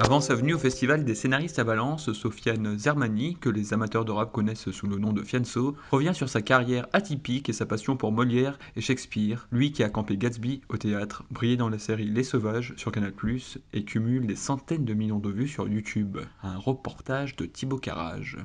Avant sa venue au Festival des scénaristes à Valence, Sofiane Zermani, que les amateurs de rap connaissent sous le nom de Fianso, revient sur sa carrière atypique et sa passion pour Molière et Shakespeare, lui qui a campé Gatsby au théâtre, brillé dans la série Les Sauvages sur Canal+, et cumule des centaines de millions de vues sur YouTube. Un reportage de Thibaut Carrage.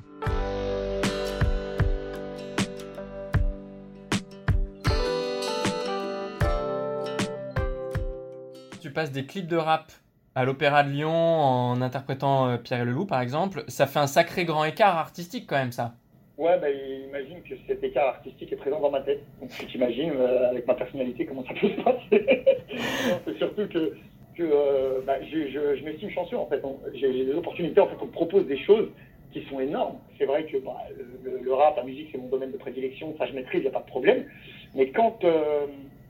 Tu passes des clips de rap à l'Opéra de Lyon en interprétant euh, Pierre et le Loup, par exemple, ça fait un sacré grand écart artistique quand même, ça. Ouais, bah, imagine que cet écart artistique est présent dans ma tête. Donc tu t'imagines, euh, avec ma personnalité, comment ça peut se passer. c'est surtout que, euh, bah, je, je, je m'estime chanceux, en fait. J'ai des opportunités, en fait, on me propose des choses qui sont énormes. C'est vrai que bah, le, rap, la musique, c'est mon domaine de prédilection, ça je maîtrise, il n'y a pas de problème. Mais quand,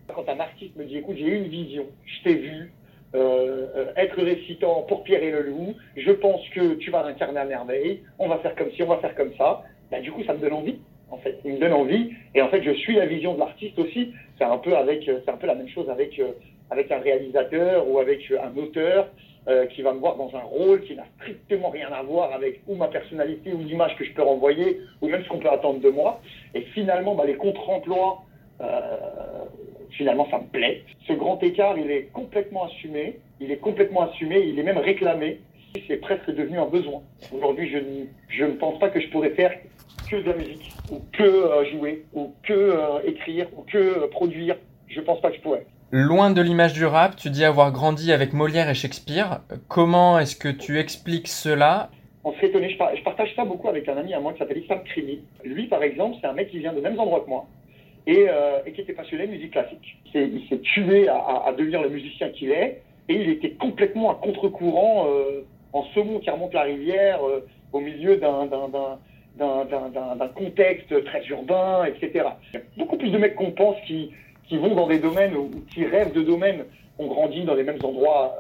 quand un artiste me dit, écoute, j'ai une vision, je t'ai vu, euh, euh, être récitant pour Pierre et le Loup, je pense que tu vas l'incarner à merveille, on va faire comme ci, on va faire comme ça, bah, du coup ça me donne envie, en fait, il me donne envie, et en fait je suis la vision de l'artiste aussi, c'est un peu avec, euh, c'est un peu la même chose avec, avec un réalisateur ou avec un auteur euh, qui va me voir dans un rôle qui n'a strictement rien à voir avec ou ma personnalité ou l'image que je peux renvoyer, ou même ce qu'on peut attendre de moi, et finalement bah, les contre-emplois euh, finalement ça me plaît. Ce grand écart, il est complètement assumé, il est complètement assumé, il est même réclamé. C'est presque devenu un besoin. Aujourd'hui, je, je, ne pense pas que je pourrais faire que de la musique, ou que euh, jouer, ou que euh, écrire, ou que euh, produire. Je pense pas que je pourrais. Loin de l'image du rap, tu dis avoir grandi avec Molière et Shakespeare. Comment est-ce que tu expliques cela? On serait étonné. Je, partage ça beaucoup avec un ami à moi qui s'appelle Issam Krimi. Lui, par exemple, c'est un mec qui vient de mêmes endroits que moi euh, et, qui était passionné de musique classique. Il s'est tué à, devenir le musicien qu'il est, et il était complètement à contre-courant euh, en saumon qui remonte la rivière, euh, au milieu d'un contexte très urbain, etc. Il y a beaucoup plus de mecs qu'on pense qui, qui vont dans des domaines ou qui rêvent de domaines, ont grandi dans les mêmes endroits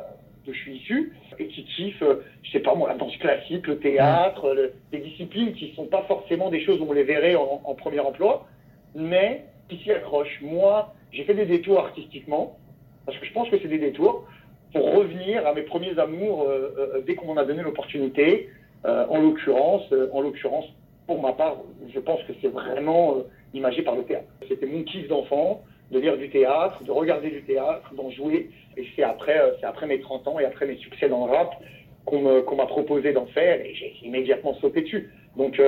d'où je suis issu, et qui kiffent, je sais pas moi, la danse classique, le théâtre, des disciplines qui ne sont pas forcément des choses où on les verrait en, en premier emploi, mais qui s'y accroche. Moi, j'ai fait des détours artistiquement, parce que je pense que c'est des détours, pour revenir à mes premiers amours euh, euh, dès qu'on m'en a donné l'opportunité. Euh, en l'occurrence, en l'occurrence, pour ma part, je pense que c'est vraiment imagé par le théâtre. C'était mon kiff d'enfant, de lire du théâtre, de regarder du théâtre, d'en jouer. Et c'est après, c'est après mes 30 ans et après mes succès dans le rap qu'on m'a proposé d'en faire et j'ai immédiatement sauté dessus. Donc,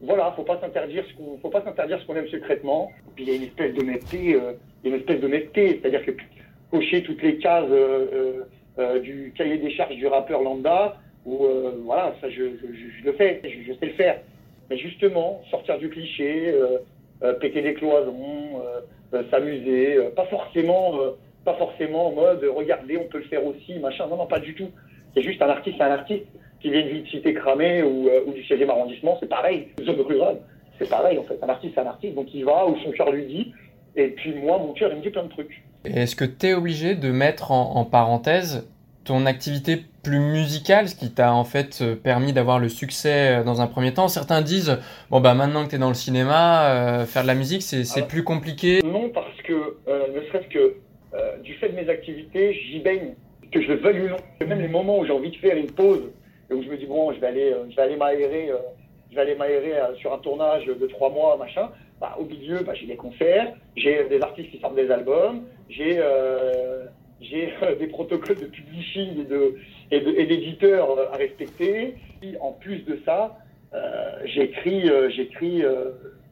voilà, faut pas s'interdire ce qu'on, faut pas s'interdire ce qu'on aime secrètement. Puis il y a une espèce d'honnêteté, euh, une espèce c'est-à-dire que cocher toutes les cases euh, euh, euh du cahier des charges du rappeur lambda, ou voilà, ça je, le fais, je, je, sais le faire. Mais justement, sortir du cliché, péter des cloisons, s'amuser, pas forcément, pas forcément en mode regardez, on peut le faire aussi, machin. Non, non, pas du tout. C'est juste un artiste, c'est un artiste qui vient d'une cité cramée ou, euh, ou du 16e arrondissement, c'est pareil. Zone rurale, c'est pareil en fait. Un artiste, c'est un artiste, donc il va où son cœur lui dit. Et puis moi, mon cœur, il me dit plein de trucs. Est-ce que tu es obligé de mettre en, en, parenthèse ton activité plus musicale, ce qui t'a en fait euh, permis d'avoir le succès euh, dans un premier temps? Certains disent, bon bah maintenant que tu es dans le cinéma, euh, faire de la musique, c'est ah plus compliqué. Non, parce que, euh, ne serait-ce que du fait de mes activités, j'y baigne, que je le veuille ou non. Même les moments où j'ai envie de faire une pause et où je me dis bon, je vais aller, euh, je vais aller m'aérer, euh, je vais aller m'aérer euh, sur un tournage de trois mois, machin. Bah, au milieu, bah, j'ai des concerts, j'ai des artistes qui sortent des albums, j'ai euh, j'ai des protocoles de publishing et d'éditeurs à respecter. Et en plus de ça, euh, j'écris j'écris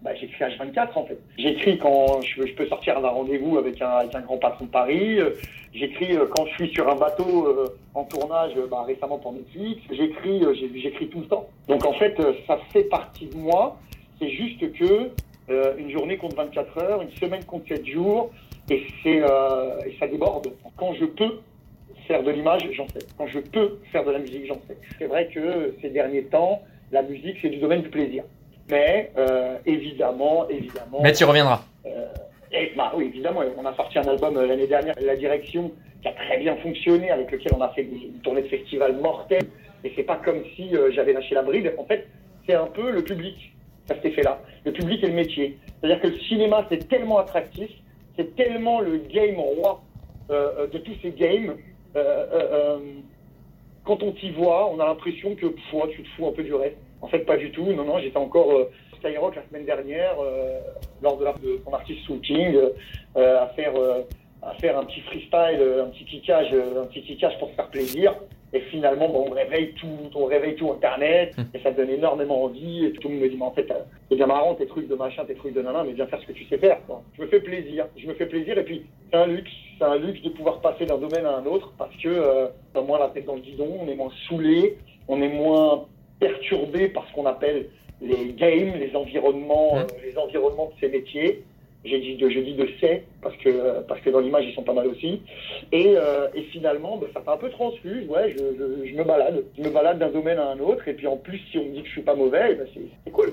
bah, j'écris H24 en fait. J'écris quand je, peux sortir d'un rendez-vous avec un, grand patron de Paris. J'écris quand je suis sur un bateau en tournage bah, récemment pour Netflix. J'écris, j'écris tout le temps. Donc en fait, ça fait partie de moi. C'est juste que une journée compte 24 heures, une semaine compte 7 jours, et, et ça déborde. Quand je peux faire de l'image, j'en sais. Quand je peux faire de la musique, j'en sais. C'est vrai que ces derniers temps, la musique, c'est du domaine du plaisir. Mais euh, évidemment, évidemment. Mais tu reviendras. Euh, et, bah, oui, évidemment. On a sorti un album euh, l'année dernière, La Direction, qui a très bien fonctionné, avec lequel on a fait une tournée de festival mortelle. Et c'est pas comme si euh, j'avais lâché la bride. En fait, c'est un peu le public, cet effet-là. Le public et le métier. C'est-à-dire que le cinéma, c'est tellement attractif, c'est tellement le game roi euh, de tous ces games. quand on t'y voit, on a l'impression que pff, tu te fous un peu du reste. En fait, pas du tout. Non, non, j'étais encore euh, Skyrock la semaine dernière, euh, lors de, la, de son artiste shooting, euh, à faire euh, à faire un petit freestyle, un petit kickage, un petit kickage pour se faire plaisir. Et finalement, bon, on réveille tout, on réveille tout Internet, hum. et ça donne énormément envie. Et tout le monde me dit, mais en fait, c'est bien marrant tes trucs de machin, tes trucs de nana, mais viens faire ce que tu sais faire. Quoi. Je me fais plaisir, je me fais plaisir. Et puis, c'est un luxe, c'est un luxe de pouvoir passer d'un domaine à un autre, parce que euh, moins la tête dans le guidon, on est moins saoulé, on est moins perturbé par ce qu'on appelle les games, les environnements, mmh. euh, les environnements de ces métiers. J'ai dit de, je dis de c'est parce que parce que dans l'image ils sont pas mal aussi. Et, euh, et finalement, bah, ça fait un peu transfuse. Ouais, je, je, je, me balade, je me balade d'un domaine à un autre. Et puis en plus, si on me dit que je suis pas mauvais, bah, c'est cool.